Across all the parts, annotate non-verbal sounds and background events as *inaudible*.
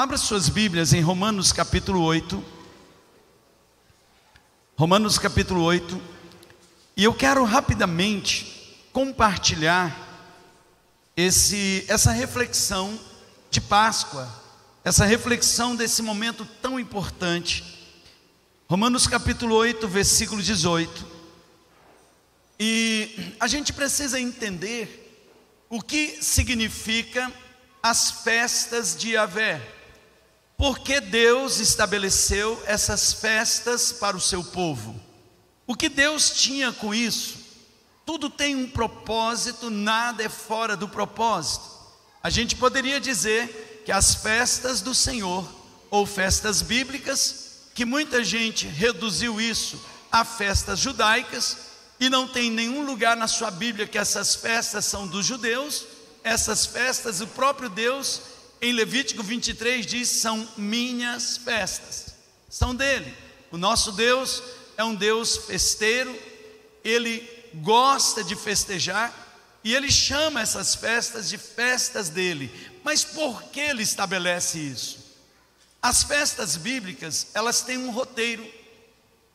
Abra suas Bíblias em Romanos capítulo 8. Romanos capítulo 8. E eu quero rapidamente compartilhar esse, essa reflexão de Páscoa, essa reflexão desse momento tão importante. Romanos capítulo 8, versículo 18. E a gente precisa entender o que significa as festas de Yahvé. Porque Deus estabeleceu essas festas para o seu povo? O que Deus tinha com isso? Tudo tem um propósito, nada é fora do propósito. A gente poderia dizer que as festas do Senhor, ou festas bíblicas, que muita gente reduziu isso a festas judaicas, e não tem nenhum lugar na sua Bíblia que essas festas são dos judeus, essas festas o próprio Deus em Levítico 23 diz: são minhas festas, são dele. O nosso Deus é um Deus festeiro, ele gosta de festejar e ele chama essas festas de festas dele. Mas por que ele estabelece isso? As festas bíblicas, elas têm um roteiro.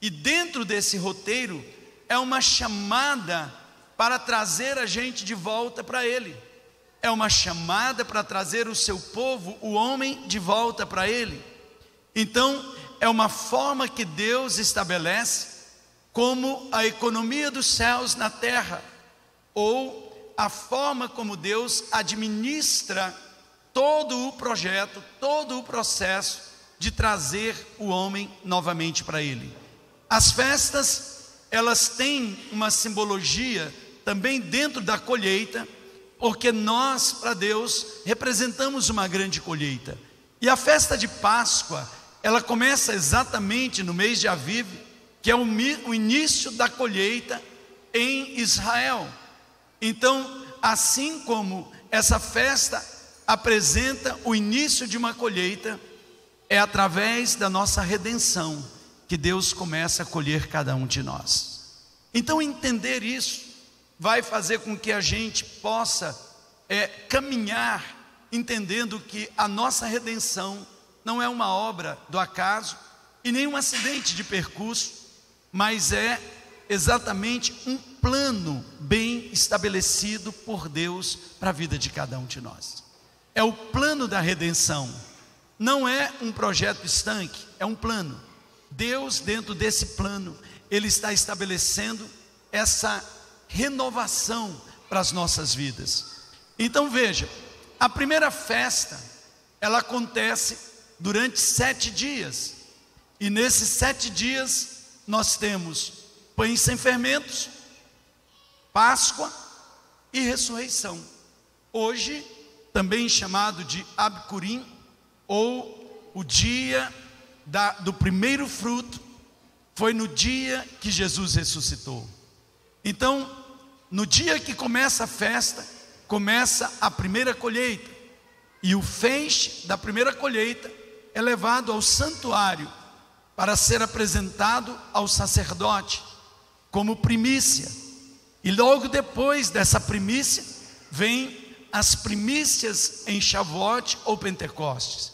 E dentro desse roteiro é uma chamada para trazer a gente de volta para ele é uma chamada para trazer o seu povo, o homem, de volta para ele. Então, é uma forma que Deus estabelece como a economia dos céus na terra, ou a forma como Deus administra todo o projeto, todo o processo de trazer o homem novamente para ele. As festas, elas têm uma simbologia também dentro da colheita, porque nós, para Deus, representamos uma grande colheita. E a festa de Páscoa, ela começa exatamente no mês de Aviv, que é o, início da colheita em Israel. Então, assim como essa festa apresenta o início de uma colheita, é através da nossa redenção que Deus começa a colher cada um de nós. Então, entender isso vai fazer com que a gente possa é, caminhar entendendo que a nossa redenção não é uma obra do acaso e nem um acidente de percurso, mas é exatamente um plano bem estabelecido por Deus para a vida de cada um de nós. É o plano da redenção, não é um projeto estanque, é um plano. Deus, dentro desse plano, Ele está estabelecendo essa renovação para as nossas vidas. Então veja, a primeira festa, ela acontece durante sete dias, e nesses sete dias nós temos pães sem fermentos, Páscoa e ressurreição. Hoje, também chamado de Abcurim, ou o dia da, do primeiro fruto, foi no dia que Jesus ressuscitou. Então, no dia que começa a festa, começa a primeira colheita, e o feixe da primeira colheita é levado ao santuário para ser apresentado ao sacerdote como primícia. E logo depois dessa primícia, vem as primícias em Shavuot ou Pentecostes.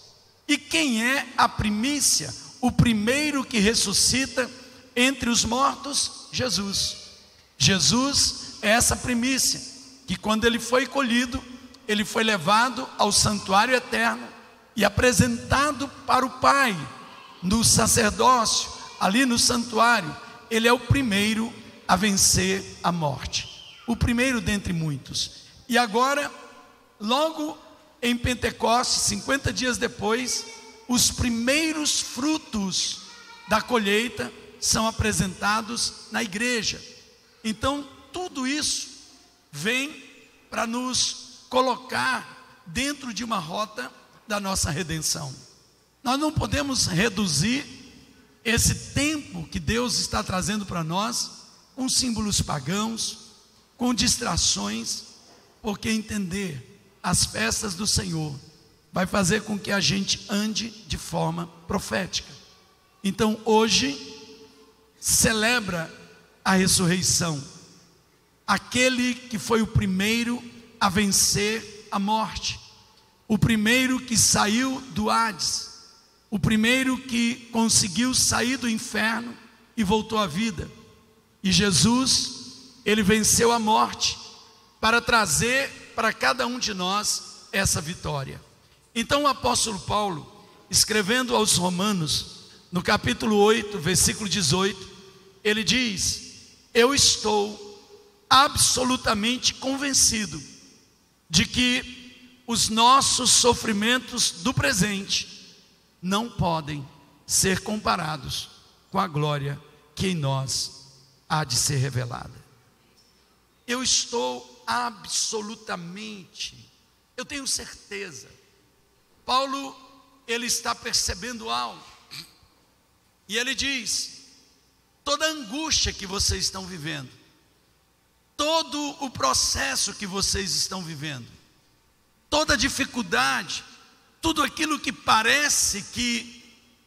E quem é a primícia? O primeiro que ressuscita entre os mortos? Jesus. Jesus é essa primícia, que quando ele foi colhido, ele foi levado ao santuário eterno e apresentado para o Pai, no sacerdócio, ali no santuário. Ele é o primeiro a vencer a morte, o primeiro dentre muitos. E agora, logo em Pentecostes, 50 dias depois, os primeiros frutos da colheita são apresentados na igreja. Então, tudo isso vem para nos colocar dentro de uma rota da nossa redenção. Nós não podemos reduzir esse tempo que Deus está trazendo para nós com símbolos pagãos, com distrações, porque entender as festas do Senhor vai fazer com que a gente ande de forma profética. Então, hoje, celebra a ressurreição. Aquele que foi o primeiro a vencer a morte. o primeiro que saiu do Hades, o primeiro que conseguiu sair do inferno e voltou à vida. E Jesus, ele venceu a morte para trazer para cada um de nós essa vitória. Então o apóstolo Paulo, escrevendo aos Romanos, no capítulo 8, versículo 18, ele diz: Eu estou absolutamente convencido de que os nossos sofrimentos do presente não podem ser comparados com a glória que em nós há de ser revelada. Eu estou absolutamente, eu tenho certeza. Paulo, ele está percebendo algo. E ele diz: toda angústia que vocês estão vivendo, todo o processo que vocês estão vivendo, toda dificuldade, tudo aquilo que parece que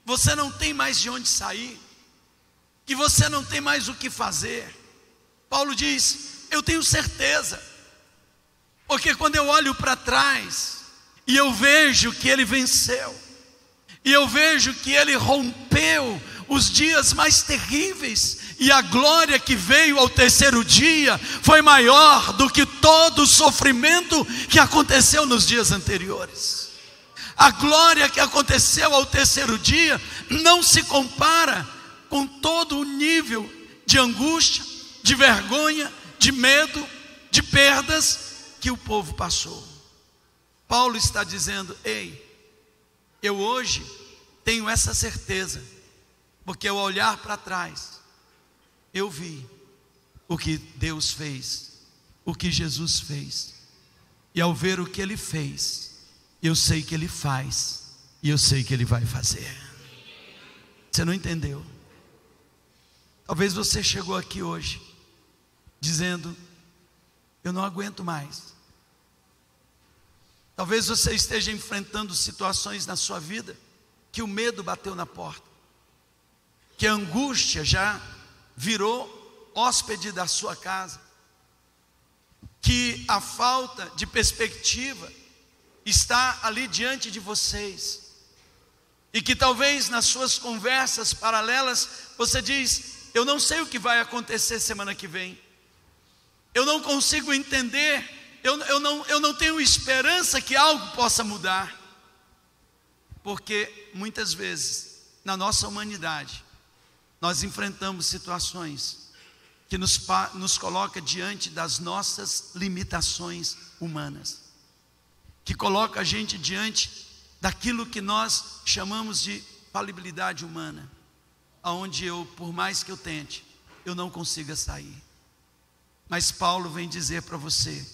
você não tem mais de onde sair, que você não tem mais o que fazer. Paulo diz: Eu tenho certeza, porque quando eu olho para trás e eu vejo que ele venceu, e eu vejo que ele rompeu os dias mais terríveis, e a glória que veio ao terceiro dia foi maior do que todo o sofrimento que aconteceu nos dias anteriores. A glória que aconteceu ao terceiro dia não se compara com todo o nível de angústia, de vergonha, de medo, de perdas que o povo passou. Paulo está dizendo: Ei, eu hoje tenho essa certeza porque ao olhar para trás, eu vi o que Deus fez, o que Jesus fez. E ao ver o que ele fez, eu sei que ele faz e eu sei que ele vai fazer. Você não entendeu? Talvez você chegou aqui hoje dizendo: Eu não aguento mais. Talvez você esteja enfrentando situações na sua vida que o medo bateu na porta que a angústia já virou hóspede da sua casa, que a falta de perspectiva está ali diante de vocês, e que talvez nas suas conversas paralelas você diz: Eu não sei o que vai acontecer semana que vem, eu não consigo entender, eu, eu, não, eu não tenho esperança que algo possa mudar, porque muitas vezes na nossa humanidade nós enfrentamos situações que nos, nos coloca diante das nossas limitações humanas, que coloca a gente diante daquilo que nós chamamos de falibilidade humana, aonde eu, por mais que eu tente, eu não consiga sair. Mas Paulo vem dizer para você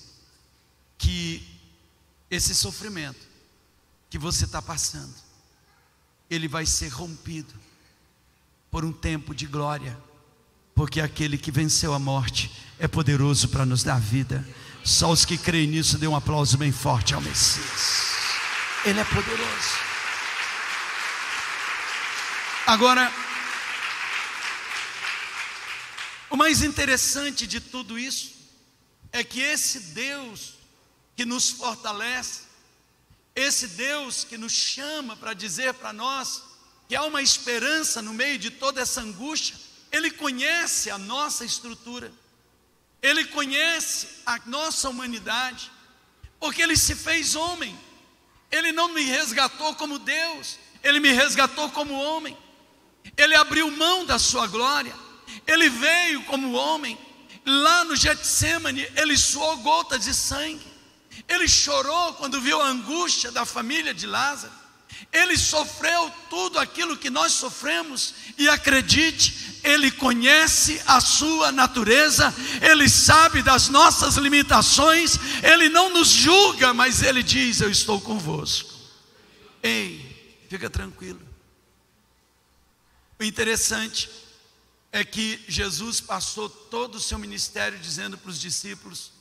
que esse sofrimento que você está passando, ele vai ser rompido por um tempo de glória, porque aquele que venceu a morte é poderoso para nos dar vida. Só os que creem nisso dêem um aplauso bem forte ao Messias. Ele é poderoso. Agora, o mais interessante de tudo isso é que esse Deus que nos fortalece, esse Deus que nos chama para dizer para nós que há uma esperança no meio de toda essa angústia, Ele conhece a nossa estrutura, Ele conhece a nossa humanidade, porque Ele se fez homem, Ele não me resgatou como Deus, Ele me resgatou como homem, Ele abriu mão da sua glória, Ele veio como homem, lá no Getsemane, Ele suou gotas de sangue, Ele chorou quando viu a angústia da família de Lázaro, ele sofreu tudo aquilo que nós sofremos, e acredite, Ele conhece a sua natureza, Ele sabe das nossas limitações, Ele não nos julga, mas Ele diz: Eu estou convosco. Ei, fica tranquilo. O interessante é que Jesus passou todo o seu ministério dizendo para os discípulos: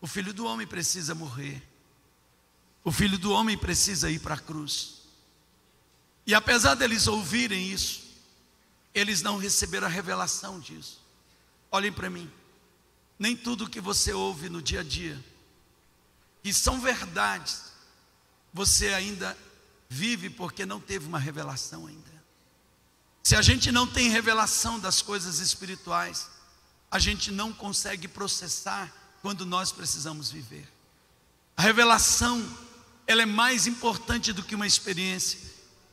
O filho do homem precisa morrer. O filho do homem precisa ir para a cruz. E apesar deles ouvirem isso, eles não receberam a revelação disso. Olhem para mim. Nem tudo que você ouve no dia a dia, que são verdades, você ainda vive porque não teve uma revelação ainda. Se a gente não tem revelação das coisas espirituais, a gente não consegue processar quando nós precisamos viver. A revelação, ela é mais importante do que uma experiência.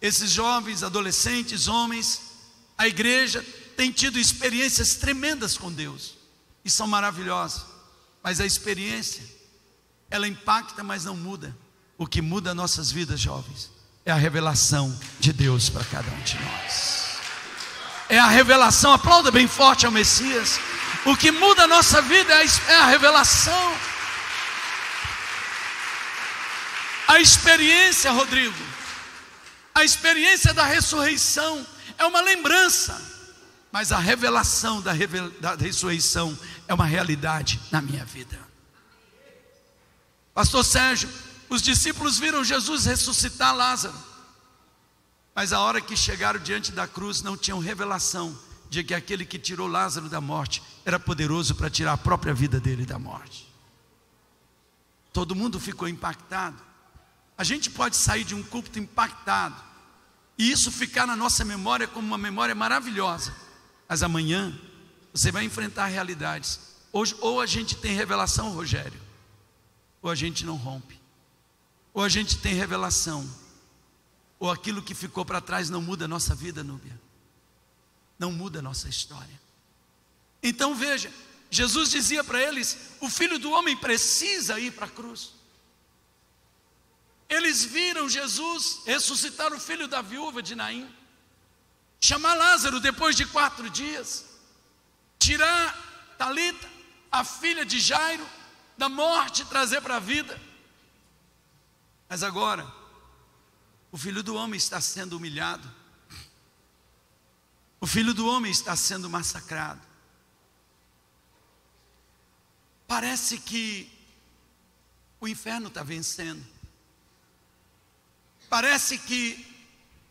Esses jovens, adolescentes, homens, a igreja tem tido experiências tremendas com Deus e são maravilhosas, mas a experiência, ela impacta, mas não muda. O que muda nossas vidas, jovens, é a revelação de Deus para cada um de nós. É a revelação, aplauda bem forte ao Messias. O que muda a nossa vida é a revelação. A experiência, Rodrigo, a experiência da ressurreição é uma lembrança, mas a revelação da, revel da ressurreição é uma realidade na minha vida. Pastor Sérgio, os discípulos viram Jesus ressuscitar Lázaro, mas a hora que chegaram diante da cruz não tinham revelação de que aquele que tirou Lázaro da morte era poderoso para tirar a própria vida dele da morte. Todo mundo ficou impactado. A gente pode sair de um culto impactado, e isso ficar na nossa memória como uma memória maravilhosa, mas amanhã você vai enfrentar realidades. Hoje, ou a gente tem revelação, Rogério, ou a gente não rompe, ou a gente tem revelação, ou aquilo que ficou para trás não muda a nossa vida, Núbia, não muda a nossa história. Então veja, Jesus dizia para eles: o filho do homem precisa ir para a cruz. Eles viram Jesus ressuscitar o filho da viúva de Naim, chamar Lázaro depois de quatro dias, tirar Talita, a filha de Jairo, da morte e trazer para a vida. Mas agora, o filho do homem está sendo humilhado, o filho do homem está sendo massacrado. Parece que o inferno está vencendo. Parece que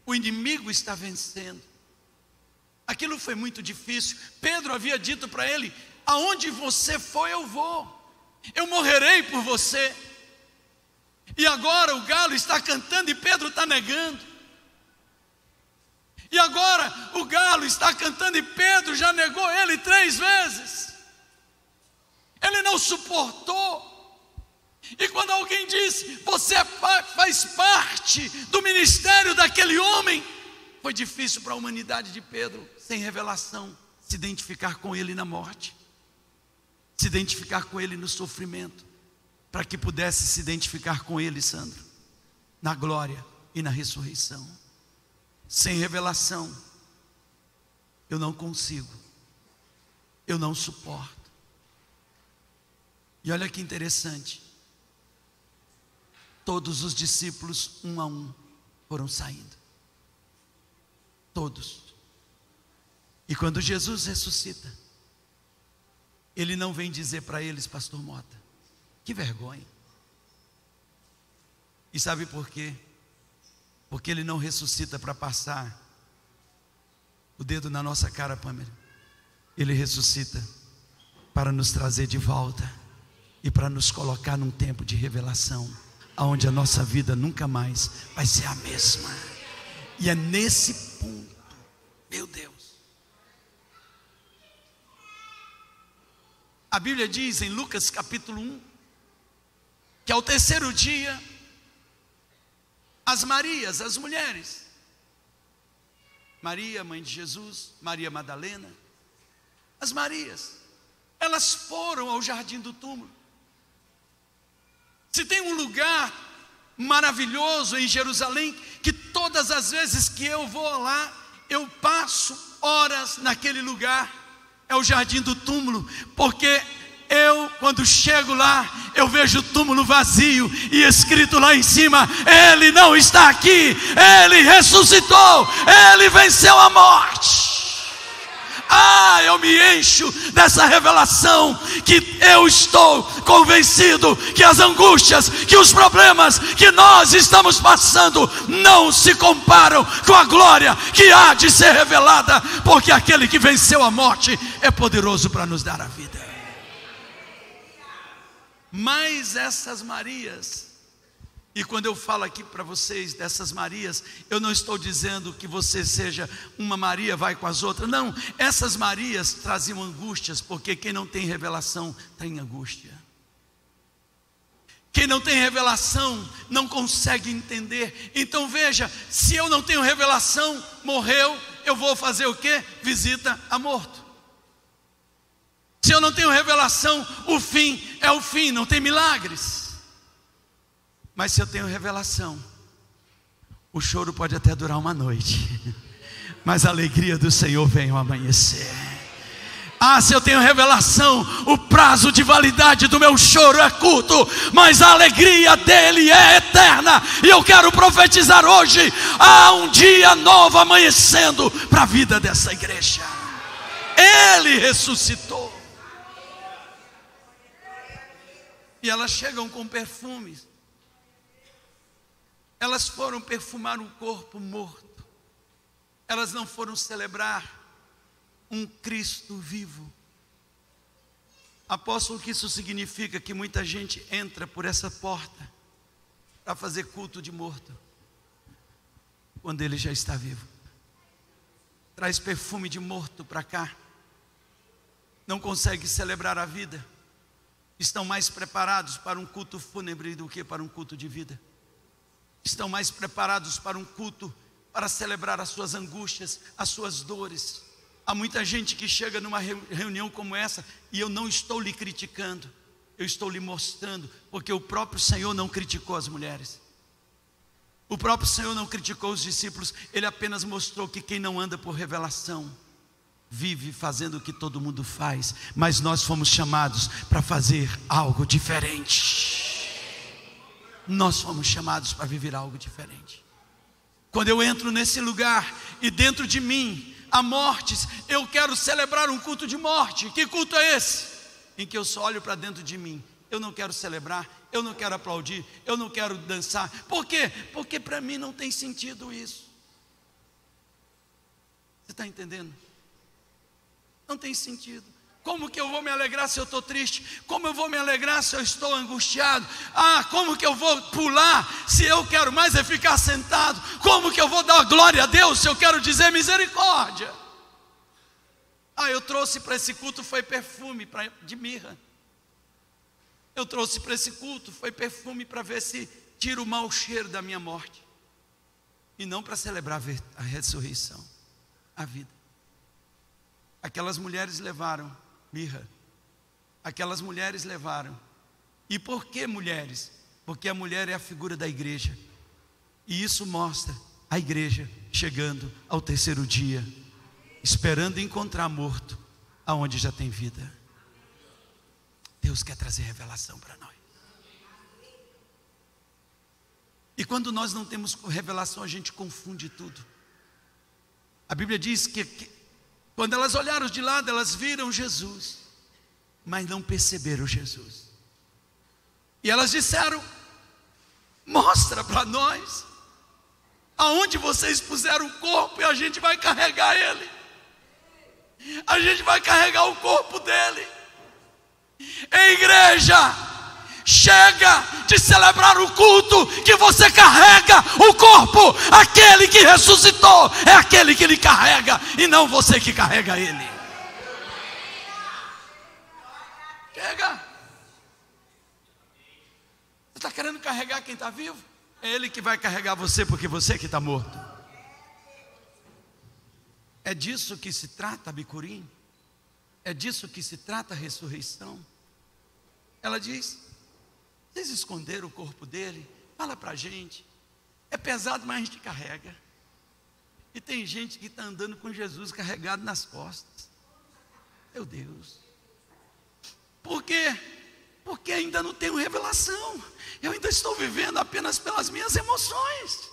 o inimigo está vencendo. Aquilo foi muito difícil. Pedro havia dito para ele: Aonde você for, eu vou. Eu morrerei por você. E agora o galo está cantando e Pedro está negando. E agora o galo está cantando e Pedro já negou ele três vezes. Ele não suportou. E quando alguém diz, você é faz parte do ministério daquele homem, foi difícil para a humanidade de Pedro, sem revelação, se identificar com ele na morte, se identificar com ele no sofrimento, para que pudesse se identificar com ele, Sandro, na glória e na ressurreição. Sem revelação, eu não consigo, eu não suporto. E olha que interessante, Todos os discípulos, um a um, foram saindo. Todos. E quando Jesus ressuscita, ele não vem dizer para eles, Pastor Mota, que vergonha. E sabe por quê? Porque ele não ressuscita para passar o dedo na nossa cara, Pamela. Ele ressuscita para nos trazer de volta e para nos colocar num tempo de revelação aonde a nossa vida nunca mais vai ser a mesma. E é nesse ponto, meu Deus. A Bíblia diz em Lucas capítulo 1 que ao terceiro dia as Marias, as mulheres, Maria, mãe de Jesus, Maria Madalena, as Marias, elas foram ao jardim do túmulo se tem um lugar maravilhoso em Jerusalém, que todas as vezes que eu vou lá, eu passo horas naquele lugar, é o jardim do túmulo, porque eu, quando chego lá, eu vejo o túmulo vazio e escrito lá em cima: Ele não está aqui, Ele ressuscitou, Ele venceu a morte. Ah, eu me encho dessa revelação que eu estou convencido que as angústias, que os problemas que nós estamos passando não se comparam com a glória que há de ser revelada, porque aquele que venceu a morte é poderoso para nos dar a vida. Mas essas Marias E quando eu falo aqui para vocês dessas Marias, eu não estou dizendo que você seja uma Maria, vai com as outras. Não, essas Marias traziam angústias, porque quem não tem revelação tem angústia. Quem não tem revelação não consegue entender. Então veja, se eu não tenho revelação, morreu, eu vou fazer o que? Visita a morto. Se eu não tenho revelação, o fim é o fim, não tem milagres. Mas se eu tenho revelação, o choro pode até durar uma noite, *laughs* mas a alegria do Senhor vem ao amanhecer. Ah, se eu tenho revelação, o prazo de validade do meu choro é curto, mas a alegria dele é eterna. E eu quero profetizar hoje: há um dia novo amanhecendo para a vida dessa igreja. Ele ressuscitou. E elas chegam com perfumes. Elas foram perfumar um corpo morto. Elas não foram celebrar um Cristo vivo. Apóstolo, que isso significa que muita gente entra por essa porta para fazer culto de morto, quando ele já está vivo. Traz perfume de morto para cá, não consegue celebrar a vida estão mais preparados para um culto fúnebre do que para um culto de vida. Estão mais preparados para um culto para celebrar as suas angústias, as suas dores. Há muita gente que chega numa reunião como essa e eu não estou lhe criticando, eu estou lhe mostrando, porque o próprio Senhor não criticou as mulheres. O próprio Senhor não criticou os discípulos, ele apenas mostrou que quem não anda por revelação, vive fazendo o que todo mundo faz, mas nós fomos chamados para fazer algo diferente. Nós fomos chamados para viver algo diferente. Quando eu entro nesse lugar e dentro de mim há mortes, eu quero celebrar um culto de morte. Que culto é esse? Em que eu só olho para dentro de mim. Eu não quero celebrar, eu não quero aplaudir, eu não quero dançar. Por quê? Porque para mim não tem sentido isso. Você está entendendo? Não tem sentido. Como que eu vou me alegrar se eu estou triste? Como eu vou me alegrar se eu estou angustiado? Ah, como que eu vou pular se eu quero mais é ficar sentado? Como que eu vou dar glória a Deus se eu quero dizer misericórdia? Ah, eu trouxe para esse culto foi perfume pra, de mirra. Eu trouxe para esse culto foi perfume para ver se tira o mau cheiro da minha morte. E não para celebrar a ressurreição, a vida. Aquelas mulheres levaram mirra. Aquelas mulheres levaram. E por que mulheres? Porque a mulher é a figura da igreja. E isso mostra a igreja chegando ao terceiro dia, esperando encontrar morto aonde já tem vida. Deus quer trazer revelação para nós. E quando nós não temos revelação, a gente confunde tudo. A Bíblia diz que, quando elas olharam de lado, elas viram Jesus, mas não perceberam Jesus. E elas disseram: Mostra para nós aonde vocês puseram o corpo e a gente vai carregar ele. A gente vai carregar o corpo dele. Em igreja, Chega de celebrar o culto que você carrega o corpo. Aquele que ressuscitou é aquele que lhe carrega e não você que carrega ele. Chega. Você está querendo carregar quem está vivo? É ele que vai carregar você porque você que está morto. É disso que se trata Bicurim. É disso que se trata a ressurreição. Ela diz: vocês esconderam o corpo dele? Fala para a gente. É pesado, mas a gente carrega. E tem gente que está andando com Jesus carregado nas costas. Meu Deus. Por quê? Porque ainda não tenho revelação. Eu ainda estou vivendo apenas pelas minhas emoções.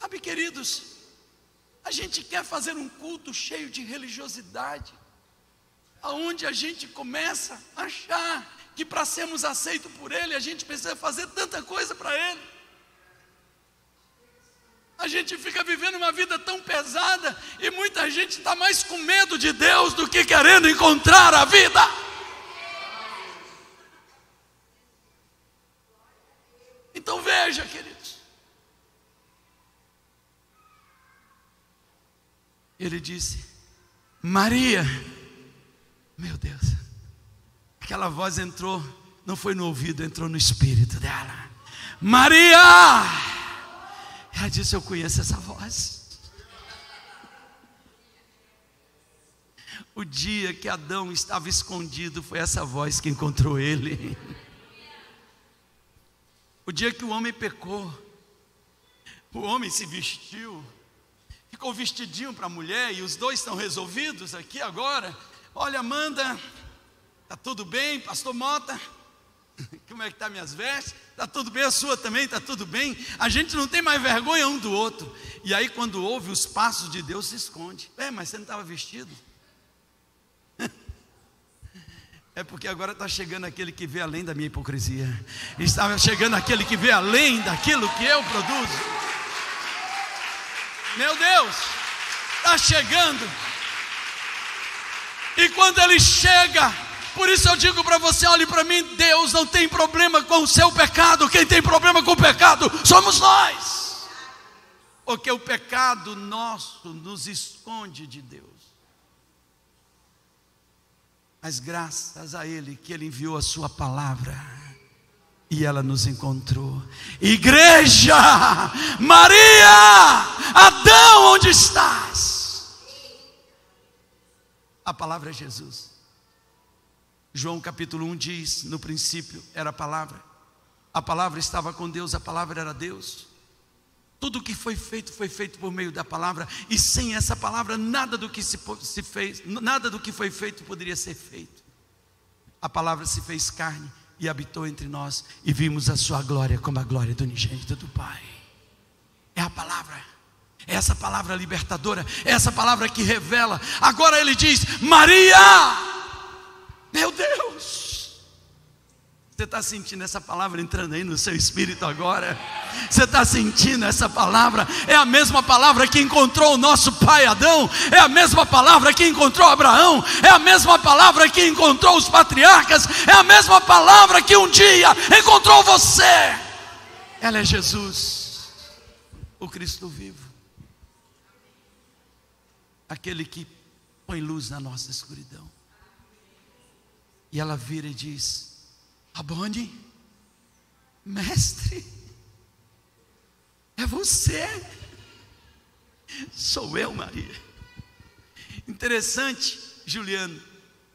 Sabe, queridos, a gente quer fazer um culto cheio de religiosidade aonde a gente começa a achar que para sermos aceitos por Ele, a gente precisa fazer tanta coisa para Ele. A gente fica vivendo uma vida tão pesada e muita gente está mais com medo de Deus do que querendo encontrar a vida. Então veja, queridos. Ele disse: Maria meu Deus, aquela voz entrou, não foi no ouvido, entrou no espírito dela. Maria! Ela disse: Eu conheço essa voz. O dia que Adão estava escondido, foi essa voz que encontrou ele. O dia que o homem pecou, o homem se vestiu, ficou vestidinho para a mulher e os dois estão resolvidos aqui agora. Olha, Amanda, tá tudo bem, Pastor Mota? *laughs* Como é que tá minhas vestes? Tá tudo bem, a sua também tá tudo bem. A gente não tem mais vergonha um do outro. E aí quando ouve os passos de Deus se esconde. É, mas você não estava vestido? *laughs* É porque agora está chegando aquele que vê além da minha hipocrisia. Está chegando aquele que vê além daquilo que eu produzo. Meu Deus, está chegando. E quando ele chega, por isso eu digo para você: olhe para mim, Deus não tem problema com o seu pecado, quem tem problema com o pecado somos nós. Porque o pecado nosso nos esconde de Deus. Mas graças a Ele que Ele enviou a Sua palavra e ela nos encontrou. Igreja, Maria, Adão, onde estás? A palavra é Jesus. João capítulo 1 diz: No princípio era a palavra, a palavra estava com Deus, a palavra era Deus. Tudo que foi feito foi feito por meio da palavra, e sem essa palavra nada do que se, se fez, nada do que foi feito poderia ser feito. A palavra se fez carne e habitou entre nós, e vimos a sua glória como a glória do unigênito do Pai. É a palavra. Essa palavra libertadora, essa palavra que revela. Agora ele diz: Maria, meu Deus, você está sentindo essa palavra entrando aí no seu espírito agora? Você está sentindo essa palavra? É a mesma palavra que encontrou o nosso pai Adão, é a mesma palavra que encontrou Abraão, é a mesma palavra que encontrou os patriarcas, é a mesma palavra que um dia encontrou você. Ela é Jesus, o Cristo vivo, aquele que põe luz na nossa escuridão. E ela vira e diz: Abone, mestre, é você, sou eu, Maria. Interessante, Juliano,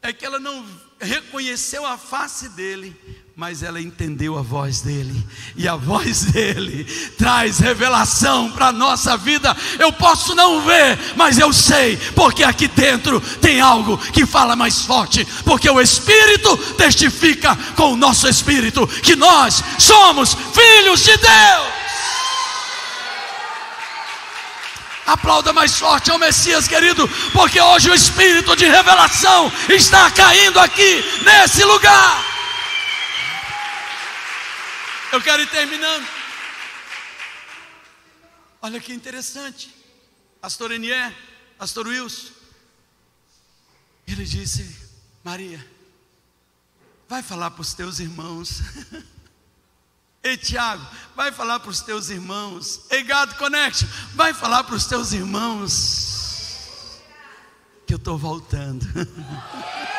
é que ela não reconheceu a face dele, mas ela entendeu a voz dele, e a voz dele traz revelação para a nossa vida. Eu posso não ver, mas eu sei, porque aqui dentro tem algo que fala mais forte, porque o Espírito testifica com o nosso Espírito que nós somos filhos de Deus. Aplauda mais forte ao Messias querido, porque hoje o Espírito de revelação está caindo aqui, nesse lugar. Eu quero ir terminando. Olha que interessante. Pastor Enier, Pastor Wilson. Ele disse: Maria, vai falar para os teus irmãos. *laughs* Ei, Tiago, vai falar para os teus irmãos. Ei, God Connection, vai falar para os teus irmãos. *laughs* Que eu estou voltando. *laughs*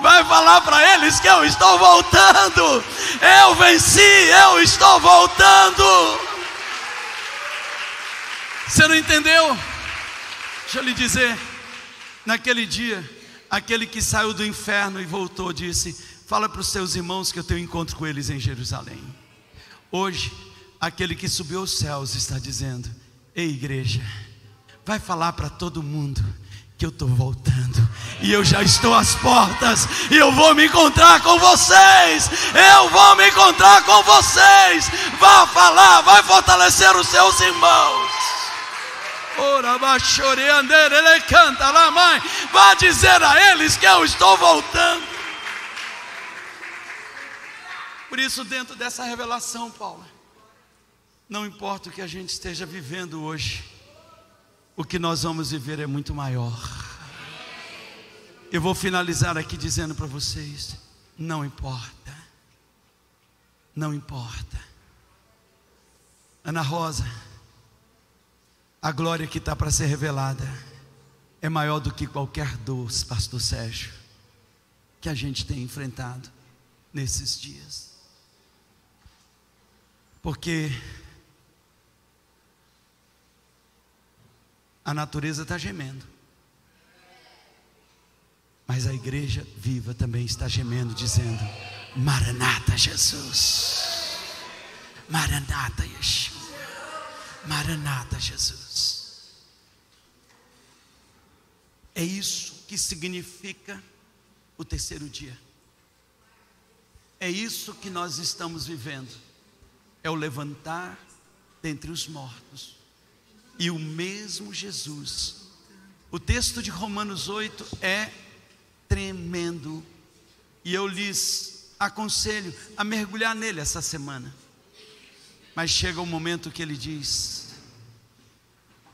vai falar para eles que eu estou voltando. Eu venci, eu estou voltando. Você não entendeu? Deixa eu lhe dizer, naquele dia, aquele que saiu do inferno e voltou disse: Fala para os seus irmãos que eu tenho encontro com eles em Jerusalém. Hoje, aquele que subiu aos céus está dizendo: Ei, igreja, vai falar para todo mundo que eu estou voltando e eu já estou às portas e eu vou me encontrar com vocês. Eu vou me encontrar com vocês. Vá falar, vai fortalecer os seus irmãos. Ora, ele canta lá, mãe. Vá dizer a eles que eu estou voltando. Por isso, dentro dessa revelação, Paulo, não importa o que a gente esteja vivendo hoje o que nós vamos viver é muito maior. Eu vou finalizar aqui dizendo para vocês: não importa, não importa. Ana Rosa, a glória que está para ser revelada é maior do que qualquer dor, Pastor Sérgio, que a gente tem enfrentado nesses dias. Porque a natureza está gemendo, mas a igreja viva também está gemendo, dizendo: Maranata, Jesus. Maranata, Yeshua. Maranata, Jesus. É isso que significa o terceiro dia. É isso que nós estamos vivendo. É o levantar dentre os mortos. E o mesmo Jesus. O texto de Romanos 8 é tremendo. E eu lhes aconselho a mergulhar nele essa semana. Mas chega um momento que ele diz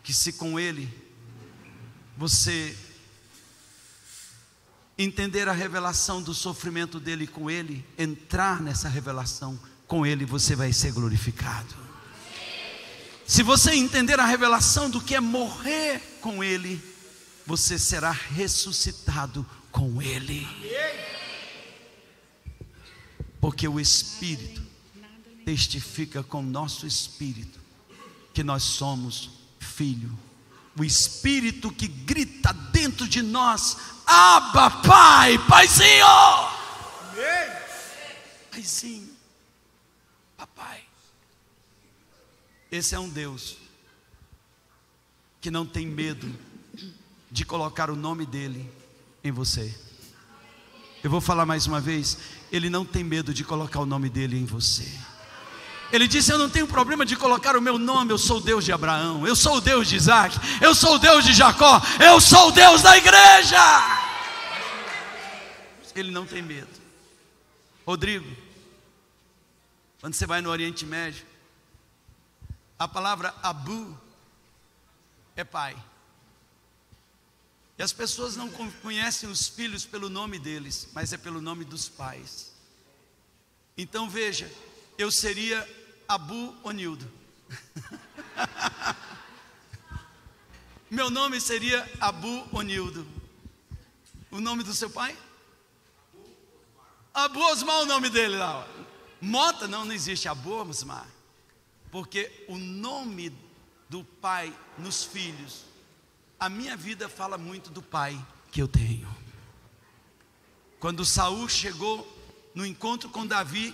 que se com ele você entender a revelação do sofrimento dele com ele, entrar nessa revelação com ele, você vai ser glorificado. Se você entender a revelação do que é morrer com ele, você será ressuscitado com ele. Porque o Espírito testifica com o nosso espírito que nós somos filho. O espírito que grita dentro de nós: Abba, Pai, Paizinho! Paizinho, Papai. Esse é um Deus que não tem medo de colocar o nome dele em você. Eu vou falar mais uma vez, ele não tem medo de colocar o nome dele em você. Ele disse: Eu não tenho problema de colocar o meu nome, eu sou o Deus de Abraão, eu sou o Deus de Isaac, eu sou o Deus de Jacó, eu sou o Deus da igreja. Ele não tem medo. Rodrigo, quando você vai no Oriente Médio, a palavra Abu é pai. E as pessoas não conhecem os filhos pelo nome deles, mas é pelo nome dos pais. Então veja, eu seria Abu Onildo. *laughs* Meu nome seria Abu Onildo. O nome do seu pai? Abu Osmar, o nome dele lá. Mota, não, não existe Abu Osmar. Porque o nome do pai nos filhos, a minha vida fala muito do pai que eu tenho. Quando Saul chegou no encontro com Davi,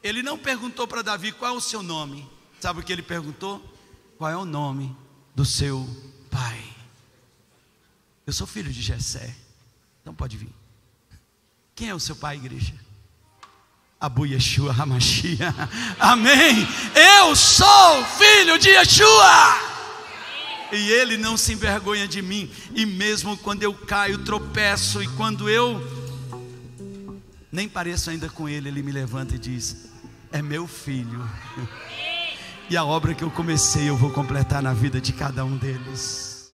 ele não perguntou para Davi qual é o seu nome. Sabe o que ele perguntou? Qual é o nome do seu pai? Eu sou filho de Jessé. Então pode vir. Quem é o seu pai, igreja? Abu Yeshua Hamashia. Amém. Eu sou filho de Yeshua. E ele não se envergonha de mim. E mesmo quando eu caio, tropeço, e quando eu nem pareço ainda com ele, ele me levanta e diz: é meu filho. E a obra que eu comecei, eu vou completar na vida de cada um deles.